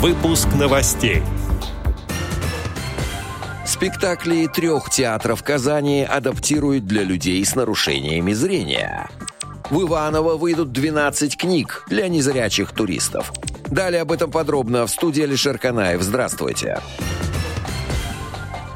Выпуск новостей. Спектакли трех театров Казани адаптируют для людей с нарушениями зрения. В Иваново выйдут 12 книг для незрячих туристов. Далее об этом подробно в студии Алишер Канаев. Здравствуйте. Здравствуйте.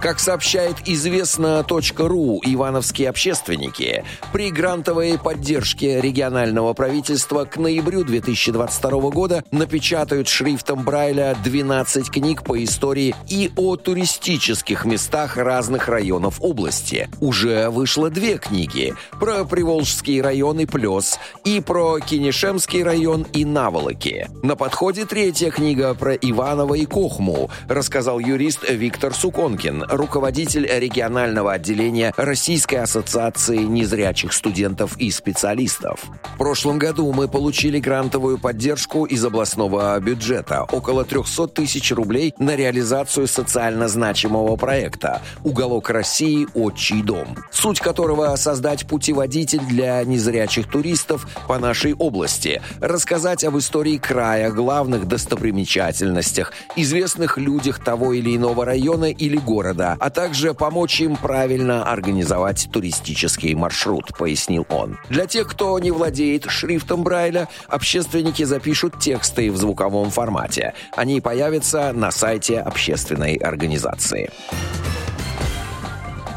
Как сообщает известно.ру, ивановские общественники при грантовой поддержке регионального правительства к ноябрю 2022 года напечатают шрифтом Брайля 12 книг по истории и о туристических местах разных районов области. Уже вышло две книги про Приволжский район и Плес и про Кинешемский район и Наволоки. На подходе третья книга про Иваново и Кохму, рассказал юрист Виктор Суконкин, руководитель регионального отделения Российской ассоциации незрячих студентов и специалистов. В прошлом году мы получили грантовую поддержку из областного бюджета – около 300 тысяч рублей на реализацию социально значимого проекта «Уголок России. Отчий дом», суть которого – создать путеводитель для незрячих туристов по нашей области, рассказать об истории края, главных достопримечательностях, известных людях того или иного района или города, города, а также помочь им правильно организовать туристический маршрут, пояснил он. Для тех, кто не владеет шрифтом Брайля, общественники запишут тексты в звуковом формате. Они появятся на сайте общественной организации.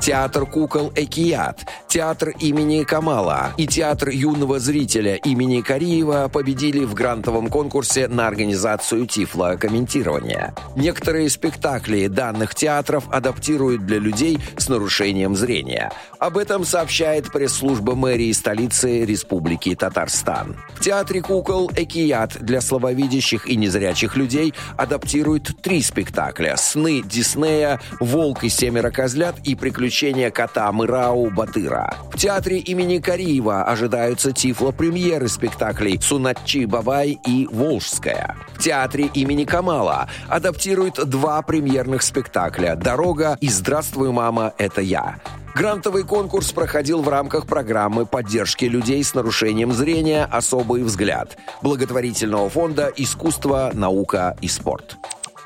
Театр кукол «Экият», театр имени Камала и театр юного зрителя имени Кариева победили в грантовом конкурсе на организацию тифлокомментирования. Некоторые спектакли данных театров адаптируют для людей с нарушением зрения. Об этом сообщает пресс-служба мэрии столицы Республики Татарстан. В театре кукол «Экият» для слабовидящих и незрячих людей адаптируют три спектакля «Сны Диснея», «Волк и семеро козлят» и «Приключения приключения кота Мырау Батыра. В театре имени Кариева ожидаются тифло-премьеры спектаклей «Сунатчи Бабай» и «Волжская». В театре имени Камала адаптируют два премьерных спектакля «Дорога» и «Здравствуй, мама, это я». Грантовый конкурс проходил в рамках программы поддержки людей с нарушением зрения «Особый взгляд» благотворительного фонда «Искусство, наука и спорт».